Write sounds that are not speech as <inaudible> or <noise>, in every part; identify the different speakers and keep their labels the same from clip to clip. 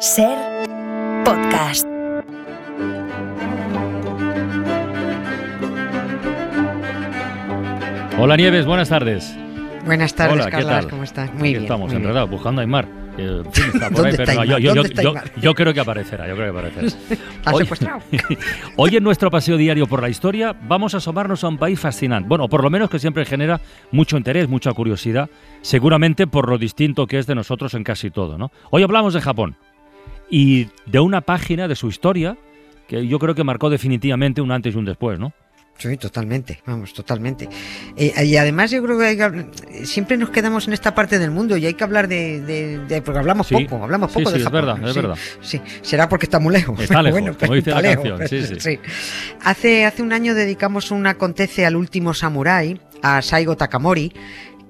Speaker 1: Ser podcast.
Speaker 2: Hola Nieves, buenas tardes.
Speaker 3: Buenas tardes,
Speaker 2: Hola, ¿qué
Speaker 3: Carlas,
Speaker 2: tal?
Speaker 3: ¿cómo estás? Muy
Speaker 2: Aquí
Speaker 3: bien.
Speaker 2: estamos,
Speaker 3: muy bien.
Speaker 2: enredados, buscando a Aymar. que, en fin, está por <laughs>
Speaker 3: ¿Dónde
Speaker 2: ahí,
Speaker 3: está
Speaker 2: pero
Speaker 3: Aymar?
Speaker 2: yo, yo-
Speaker 3: ¿Dónde está
Speaker 2: yo-
Speaker 3: Aymar?
Speaker 2: yo creo que aparecerá, yo creo que aparecerá. <laughs>
Speaker 3: ¿Han
Speaker 2: Hoy-
Speaker 3: secuestrado? <laughs>
Speaker 2: Hoy en nuestro paseo diario por la historia vamos a asomarnos a un país fascinante. Bueno, por lo menos que siempre genera mucho interés, mucha curiosidad, seguramente por lo distinto que es de nosotros en casi todo, ¿no? Hoy hablamos de Japón y de una página de su historia que yo creo que marcó definitivamente un antes y un después, ¿no?
Speaker 3: Sí, totalmente, vamos, totalmente. Eh, y además yo creo que, hay que siempre nos quedamos en esta parte del mundo y hay que hablar de... de- de- porque hablamos
Speaker 2: Sí,
Speaker 3: poco, hablamos
Speaker 2: sí,
Speaker 3: poco
Speaker 2: sí,
Speaker 3: de
Speaker 2: es
Speaker 3: Japón.
Speaker 2: verdad, es
Speaker 3: sí,
Speaker 2: verdad.
Speaker 3: Sí, será porque está muy lejos.
Speaker 2: Está lejos,
Speaker 3: Bueno,
Speaker 2: como dice la
Speaker 3: lejos,
Speaker 2: canción, sí, sí.
Speaker 3: Hace, hace un año dedicamos un acontece al último samurái, a Saigo Takamori,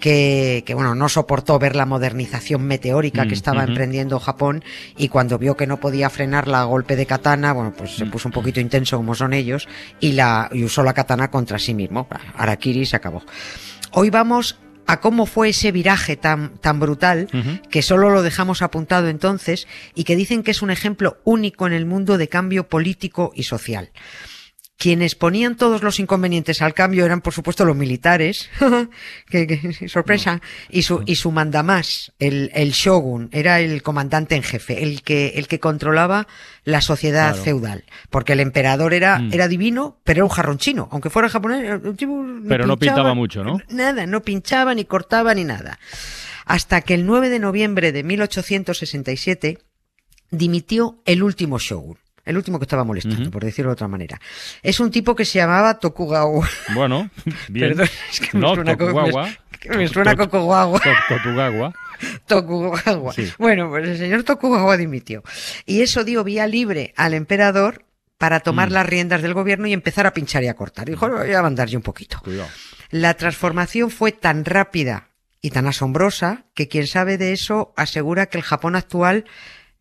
Speaker 3: que, que, bueno, no soportó ver la modernización meteórica
Speaker 2: Mm,
Speaker 3: que estaba
Speaker 2: ujú.
Speaker 3: emprendiendo Japón y cuando vio que no podía frenarla a golpe de katana, bueno, pues se
Speaker 2: Mm.
Speaker 3: puso un poquito intenso como son ellos y, la, y usó la katana contra sí mismo. Arakiri se acabó. Hoy vamos a cómo fue ese viraje tan, tan brutal que solo lo dejamos apuntado entonces y que dicen que es un ejemplo único en el mundo de cambio político y social. Quienes ponían todos los inconvenientes al cambio eran, por supuesto, los militares, <laughs> que, que- sorpresa, y su, y su mandamás, el, el shogun, era el comandante en jefe, el que, el que controlaba la sociedad
Speaker 2: Claro.
Speaker 3: feudal, porque el emperador era,
Speaker 2: Mm.
Speaker 3: era divino, pero era un jarrón chino, aunque fuera japonés,
Speaker 2: Pero no
Speaker 3: pinchaba,
Speaker 2: pintaba mucho, ¿no?
Speaker 3: Nada, no pinchaba, ni cortaba, ni nada. Hasta que el 9 de noviembre de 1867 dimitió el último shogun. El último que estaba molestando, por decirlo de otra manera. Es un tipo que se llamaba Tokugawa.
Speaker 2: Bueno, <laughs> bien.
Speaker 3: Perdón, es que me
Speaker 2: no,
Speaker 3: suena, co-
Speaker 2: Tokugawa.
Speaker 3: me, que me suena
Speaker 2: To-
Speaker 3: Tokugawa.
Speaker 2: To- Tokugawa. <laughs>
Speaker 3: Tokugawa.
Speaker 2: Sí.
Speaker 3: Bueno, pues el señor Tokugawa dimitió. Y eso dio vía libre al emperador para tomar
Speaker 2: Mm.
Speaker 3: las riendas del gobierno y empezar a pinchar y a cortar. Dijo, voy a mandar yo un poquito.
Speaker 2: Cuidado.
Speaker 3: La transformación fue tan rápida y tan asombrosa que quien sabe de eso asegura que el Japón actual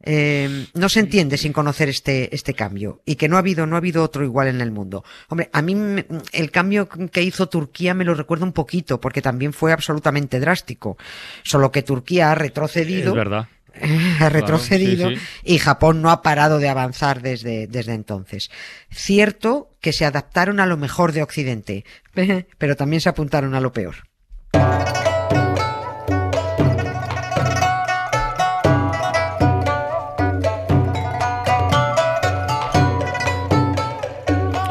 Speaker 3: eh, no se entiende sin conocer este, este cambio y que no ha habido, no ha habido otro igual en el mundo. Hombre, a mí me- el cambio que hizo Turquía me lo recuerda un poquito porque también fue absolutamente drástico. Solo que Turquía ha retrocedido.
Speaker 2: Es verdad. <laughs>
Speaker 3: ha retrocedido
Speaker 2: sí, sí.
Speaker 3: y Japón no ha parado de avanzar desde, desde entonces. Cierto que se adaptaron a lo mejor de Occidente, <laughs> pero también se apuntaron a lo peor.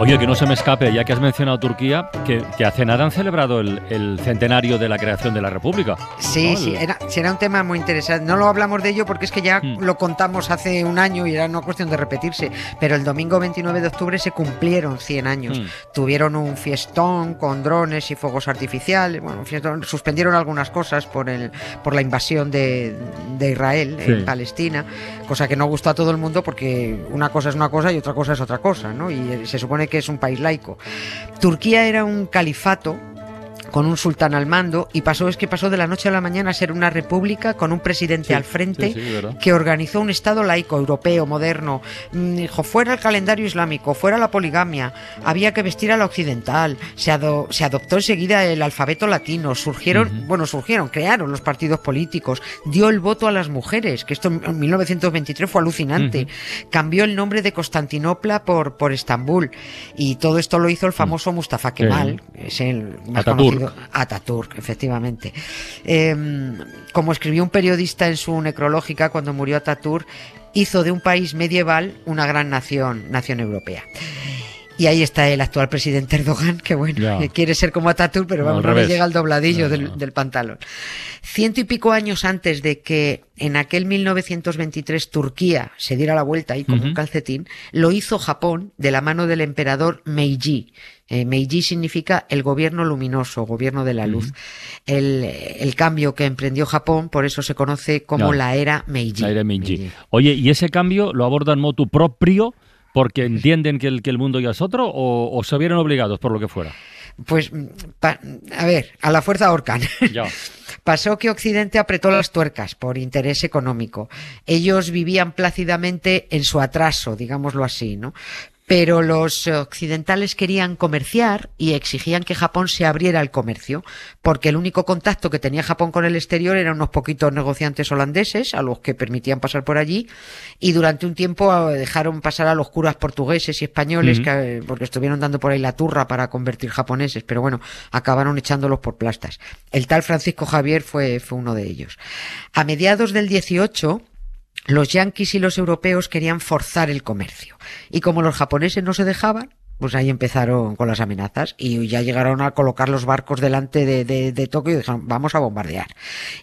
Speaker 2: Oye, que no se me escape, ya que has mencionado Turquía, que, que hace nada han celebrado el, el centenario de la creación de la República.
Speaker 3: Sí,
Speaker 2: ¿no?
Speaker 3: sí, era, sí, era un tema muy interesante. No lo hablamos de ello porque es que ya
Speaker 2: Hmm.
Speaker 3: lo contamos hace un año y era una cuestión de repetirse. Pero el domingo 29 de octubre se cumplieron 100 años.
Speaker 2: Hmm.
Speaker 3: Tuvieron un fiestón con drones y fuegos artificiales. Bueno, un fiestón. suspendieron algunas cosas por, el, por la invasión de, de Israel
Speaker 2: Sí.
Speaker 3: en Palestina, cosa que no gustó a todo el mundo porque una cosa es una cosa y otra cosa es otra cosa, ¿no? Y eh, se supone que es un país laico. Turquía era un califato con un sultán al mando y pasó es que pasó de la noche a la mañana a ser una república con un presidente
Speaker 2: Sí,
Speaker 3: al frente
Speaker 2: sí, sí, verdad.
Speaker 3: que organizó un estado laico europeo moderno. Mm, dijo fuera el calendario islámico fuera la poligamia había que vestir a la occidental se, ado- se adoptó enseguida el alfabeto latino. Surgieron bueno surgieron crearon los partidos políticos. Dio el voto a las mujeres que esto en 1923 fue alucinante. Cambió el nombre de Constantinopla por, por Estambul. Y todo esto lo hizo el famoso Mustafa Kemal, es el más conocido Ataturk, efectivamente. Eh, como escribió un periodista en su necrológica cuando murió Ataturk, hizo de un país medieval una gran nación, nación europea. Y ahí está el actual presidente Erdogan, que bueno, que quiere ser como Ataturk, pero
Speaker 2: No,
Speaker 3: vamos, no le
Speaker 2: revés.
Speaker 3: llega al dobladillo
Speaker 2: No,
Speaker 3: del,
Speaker 2: no.
Speaker 3: del pantalón. Ciento y pico años antes de que en aquel 1923 Turquía se diera la vuelta ahí como un calcetín, lo hizo Japón de la mano del emperador Meiji. Eh, Meiji significa el gobierno luminoso, gobierno de la luz. el, el cambio que emprendió Japón, por eso se conoce como
Speaker 2: Claro.
Speaker 3: la era Meiji.
Speaker 2: La era Meiji. Oye, ¿y ese cambio lo abordan motu propio porque entienden que el, que el mundo ya es otro o, o se vieron obligados por lo que fuera?
Speaker 3: Pues, mm, pa- a ver, a la fuerza ahorcan. <laughs>
Speaker 2: Ya.
Speaker 3: Pasó que Occidente apretó las tuercas por interés económico. Ellos vivían plácidamente en su atraso, digámoslo así, ¿no? Pero los occidentales querían comerciar y exigían que Japón se abriera al comercio, porque el único contacto que tenía Japón con el exterior eran unos poquitos negociantes holandeses a los que permitían pasar por allí y durante un tiempo ah, dejaron pasar a los curas portugueses y españoles que, porque estuvieron dando por ahí la turra para convertir japoneses, pero bueno, acabaron echándolos por plastas. El tal Francisco Javier fue, fue uno de ellos. A mediados del 18 los yanquis y los europeos querían forzar el comercio. Y como los japoneses no se dejaban, pues ahí empezaron con las amenazas y ya llegaron a colocar los barcos delante de, de, Tokio y dijeron, vamos a bombardear.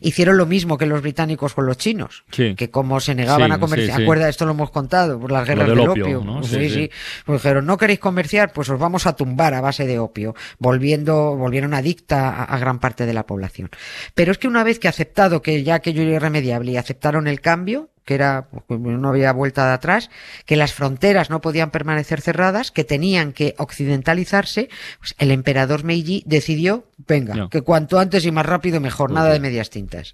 Speaker 3: Hicieron lo mismo que los británicos con los chinos, que como se negaban a comerciar, acuerda, esto lo hemos contado, por las guerras del, opio. Sí, sí, Pues dijeron, no queréis comerciar, pues os vamos a tumbar a base de opio, volviendo, volvieron adicta a, a gran parte de la población. Pero es que una vez que aceptado que ya aquello era irremediable y aceptaron el cambio, que era, pues, no había vuelta de atrás, que las fronteras no podían permanecer cerradas, que tenían que occidentalizarse, pues el emperador Meiji decidió, venga, que cuanto antes y más rápido mejor, nada de medias tintas.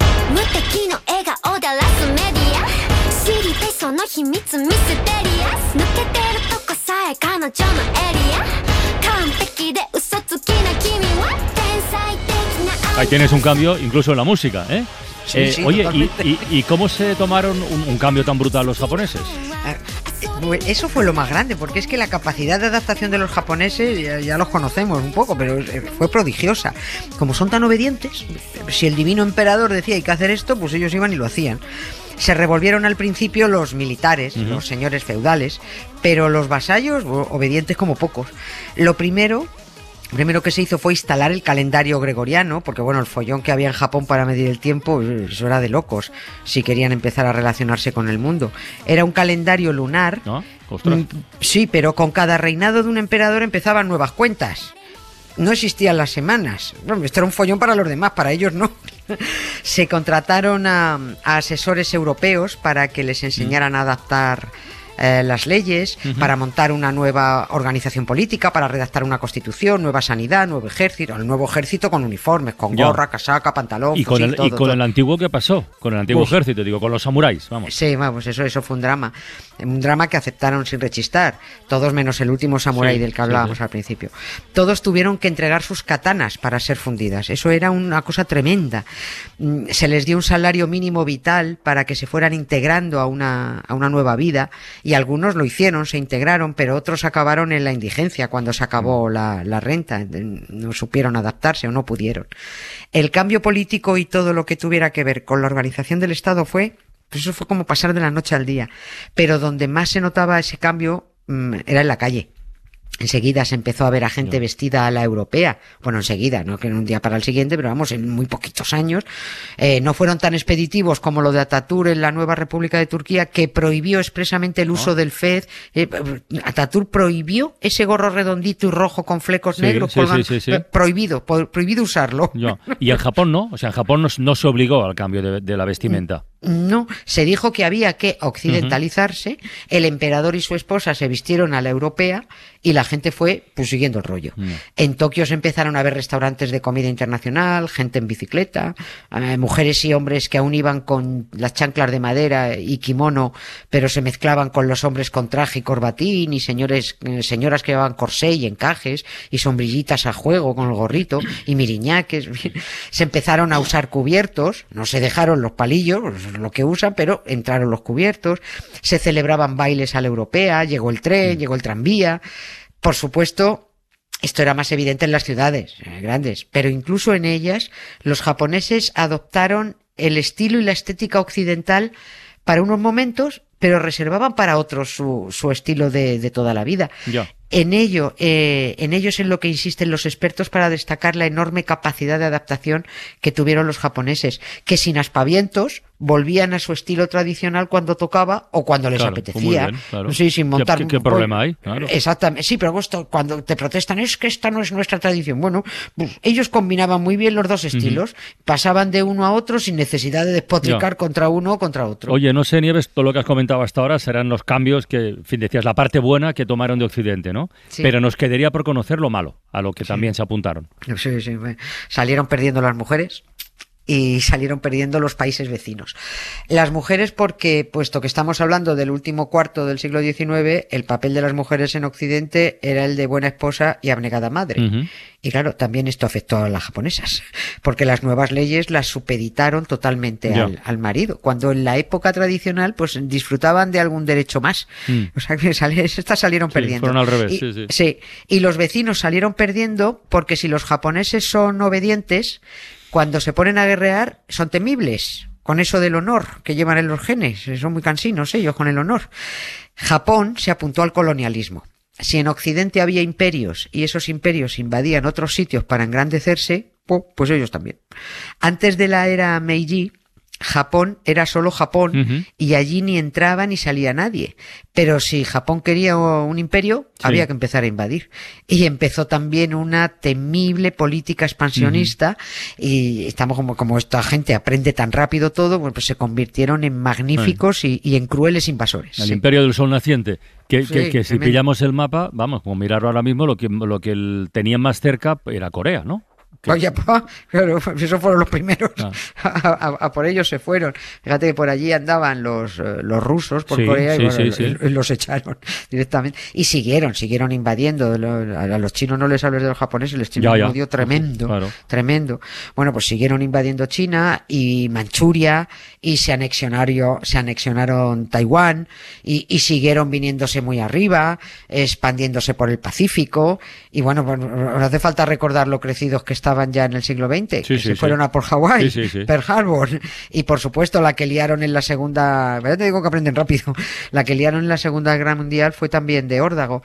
Speaker 2: Ahí tienes un cambio incluso en la música, ¿eh? Eh, oye, y, cómo se tomaron un, cambio tan brutal los japoneses? Ah,
Speaker 3: pues eso fue lo más grande, porque es que la capacidad de adaptación de los japoneses ya, los conocemos un poco, pero eh, fue prodigiosa. Como son tan obedientes, si el divino emperador decía hay que hacer esto, pues ellos iban y lo hacían. Se revolvieron al principio los militares, los señores feudales, pero los vasallos, obedientes como pocos. Lo primero primero que se hizo fue instalar el calendario gregoriano, porque bueno, el follón que había en Japón para medir el tiempo, eso era de locos, si querían empezar a relacionarse con el mundo. Era un calendario lunar. Mm, sí, pero con cada reinado de un emperador empezaban nuevas cuentas. No existían las semanas. esto era un follón para los demás, para ellos no. <laughs> se contrataron a, asesores europeos para que les enseñaran a adaptar eh, las leyes, para montar una nueva organización política, para redactar una constitución, nueva sanidad, nuevo ejército, el nuevo ejército con uniformes, con gorra, casaca, pantalón.
Speaker 2: ¿Y con, el, y con el antiguo qué pasó? Con el antiguo ejército, digo, con los samuráis, vamos.
Speaker 3: Sí, vamos, eso, eso fue un drama. Un drama que aceptaron sin rechistar, todos menos el último samurái del que hablábamos al principio. Todos tuvieron que entregar sus katanas para ser fundidas. Eso era una cosa tremenda. Mm, se les dio un salario mínimo vital para que se fueran integrando a una, a una nueva vida y algunos lo hicieron, se integraron, pero otros acabaron en la indigencia cuando se acabó mm. la, la renta, no supieron adaptarse o no pudieron. El cambio político y todo lo que tuviera que ver con la organización del Estado fue, pues eso fue como pasar de la noche al día, pero donde más se notaba ese cambio mm, era en la calle. Enseguida se empezó a ver a gente vestida a la europea. Bueno, enseguida, no que en un día para el siguiente, pero vamos, en muy poquitos años. Eh, no fueron tan expeditivos como lo de Ataturk en la nueva República de Turquía, que prohibió expresamente el uso del FED. Eh, Ataturk prohibió ese gorro redondito y rojo con flecos negros. Eh, prohibido, prohibido usarlo. <laughs>
Speaker 2: Y en Japón no, o sea, en Japón no, se obligó al cambio de la vestimenta.
Speaker 3: No, se dijo que había que occidentalizarse, el emperador y su esposa se vistieron a la europea y la gente fue pues siguiendo el rollo. En Tokio se empezaron a ver restaurantes de comida internacional, gente en bicicleta, eh, mujeres y hombres que aún iban con las chanclas de madera y kimono, pero se mezclaban con los hombres con traje y corbatín y señores, eh, señoras que llevaban corsé y encajes y sombrillitas a juego con el gorrito y miriñaques. <laughs> se empezaron a usar cubiertos, no se dejaron los palillos, lo que usan, pero entraron los cubiertos, se celebraban bailes a la europea, llegó el tren, mm. llegó el tranvía. Por supuesto, esto era más evidente en las ciudades eh, grandes, pero incluso en ellas los japoneses adoptaron el estilo y la estética occidental para unos momentos, pero reservaban para otros su, su estilo de, de, toda la vida. En ello, eh, en ello es en lo que insisten los expertos para destacar la enorme capacidad de adaptación que tuvieron los japoneses, que sin aspavientos volvían a su estilo tradicional cuando tocaba o cuando les apetecía. Sí, sin montar.
Speaker 2: ¿Qué, problema hay?
Speaker 3: Exactamente. Sí, pero cuando te protestan es que esta no es nuestra tradición. Bueno, pues, ellos combinaban muy bien los dos estilos, pasaban de uno a otro sin necesidad de despotricar contra uno o contra otro.
Speaker 2: Oye, no sé, Nieves, todo lo que has comentado hasta ahora serán los cambios que, en fin, decías, la parte buena que tomaron de Occidente, ¿no? Pero nos quedaría por conocer lo malo, a lo que también se apuntaron.
Speaker 3: Sí, sí. Salieron perdiendo las mujeres y salieron perdiendo los países vecinos. Las mujeres porque, puesto que estamos hablando del último cuarto del siglo XIX, el papel de las mujeres en Occidente era el de buena esposa y abnegada madre. Y claro, también esto afectó a las japonesas, porque las nuevas leyes las supeditaron totalmente al, al marido, cuando en la época tradicional pues disfrutaban de algún derecho más.
Speaker 2: Mm.
Speaker 3: O sea que <laughs> estas salieron
Speaker 2: Sí,
Speaker 3: perdiendo.
Speaker 2: fueron al revés,
Speaker 3: Y-
Speaker 2: sí, sí.
Speaker 3: Sí, y los vecinos salieron perdiendo porque si los japoneses son obedientes, cuando se ponen a guerrear son temibles. Con eso del honor que llevan en los genes, son muy cansinos ellos con el honor. Japón se apuntó al colonialismo. Si en Occidente había imperios y esos imperios invadían otros sitios para engrandecerse, pues ellos también. Antes de la era Meiji, Japón era solo Japón y allí ni entraba ni salía nadie. Pero si Japón quería un imperio,
Speaker 2: Sí.
Speaker 3: había que empezar a invadir. Y empezó también una temible política expansionista y estamos como, como esta gente aprende tan rápido todo, pues se convirtieron en magníficos y, y en crueles invasores.
Speaker 2: El
Speaker 3: Sí.
Speaker 2: imperio del sol naciente. Que,
Speaker 3: Sí,
Speaker 2: que- que si pillamos el mapa, vamos, como mirar ahora mismo, lo que, lo que el- tenían más cerca era Corea, ¿no? Que-
Speaker 3: Oye, pa, claro, <laughs> pues esos fueron los primeros.
Speaker 2: Ah. <laughs>
Speaker 3: A, a- a por ellos se fueron. Fíjate que por allí andaban los, eh, los rusos por
Speaker 2: Sí,
Speaker 3: Corea y
Speaker 2: sí,
Speaker 3: bueno,
Speaker 2: sí,
Speaker 3: y <laughs> los echaron directamente. Y siguieron, siguieron invadiendo. A los chinos no les hables de los japoneses, les tienen un odio tremendo.
Speaker 2: Claro.
Speaker 3: Tremendo. Bueno, pues siguieron invadiendo China y Manchuria y se anexionaron, se anexionaron Taiwán y, y siguieron viniéndose muy arriba, expandiéndose por el Pacífico y bueno, pues, no hace falta recordar lo crecidos que estaban ya en el siglo XX, que
Speaker 2: sí,
Speaker 3: se
Speaker 2: sí.
Speaker 3: fueron a por Hawái. Pearl Harbor y por supuesto la que liaron en la segunda, te digo que aprenden rápido, la que liaron en la segunda guerra mundial fue también de órdago.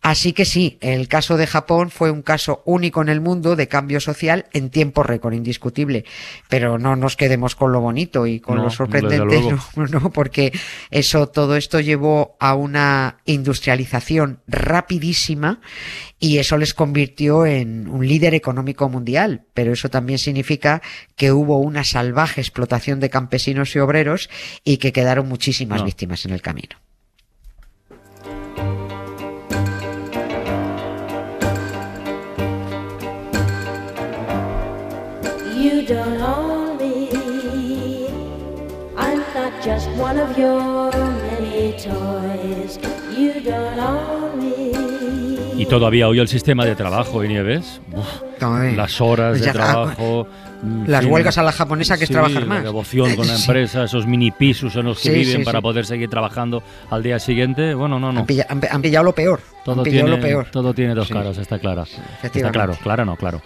Speaker 3: Así que sí, el caso de Japón fue un caso único en el mundo de cambio social en tiempo récord, indiscutible. Pero no nos quedemos con lo bonito y con
Speaker 2: No,
Speaker 3: lo sorprendente, no, <laughs> no, porque eso, todo esto llevó a una industrialización rapidísima y eso les convirtió en un líder económico mundial. Pero eso también significa que hubo una salvaje explotación de campesinos y obreros y que quedaron muchísimas
Speaker 2: No.
Speaker 3: víctimas en el camino.
Speaker 4: You don't own me. I'm not just one of your many toys. You don't own me.
Speaker 2: Y todavía hoy el sistema de trabajo, ¿y Nieves? Uf,
Speaker 3: Ay,
Speaker 2: las horas
Speaker 3: pues
Speaker 2: de trabajo. en
Speaker 3: Las
Speaker 2: fin.
Speaker 3: huelgas a la japonesa que es
Speaker 2: Sí,
Speaker 3: trabajar
Speaker 2: La
Speaker 3: más.
Speaker 2: devoción con la <laughs>
Speaker 3: Sí.
Speaker 2: empresa, esos mini pisos en los que
Speaker 3: Sí,
Speaker 2: viven
Speaker 3: sí,
Speaker 2: para
Speaker 3: sí.
Speaker 2: poder seguir trabajando al día siguiente. Bueno, no, no.
Speaker 3: Han, pilla- han- han pillado lo peor.
Speaker 2: Todo
Speaker 3: han pillado
Speaker 2: tiene,
Speaker 3: lo peor.
Speaker 2: todo tiene dos
Speaker 3: Sí.
Speaker 2: caras, está clara. Está claro, claro, no, claro.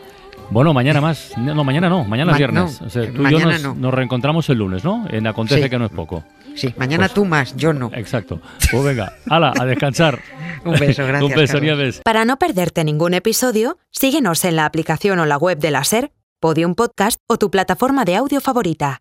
Speaker 2: Bueno, mañana más. No, mañana no, mañana es
Speaker 3: Ma-
Speaker 2: viernes.
Speaker 3: no,
Speaker 2: O sea, tú y yo
Speaker 3: mañana
Speaker 2: nos,
Speaker 3: no.
Speaker 2: nos reencontramos el lunes, ¿no? En Acontece
Speaker 3: Sí.
Speaker 2: que no es poco.
Speaker 3: Sí, mañana
Speaker 2: Pues-
Speaker 3: tú más, yo no.
Speaker 2: Exacto. Pues venga, ala, a descansar. <laughs>
Speaker 3: Un beso, <laughs> gracias.
Speaker 2: Un beso. Nieves.
Speaker 1: Para no perderte ningún episodio, síguenos en la aplicación o la web de la SER, Podium Podcast o tu plataforma de audio favorita.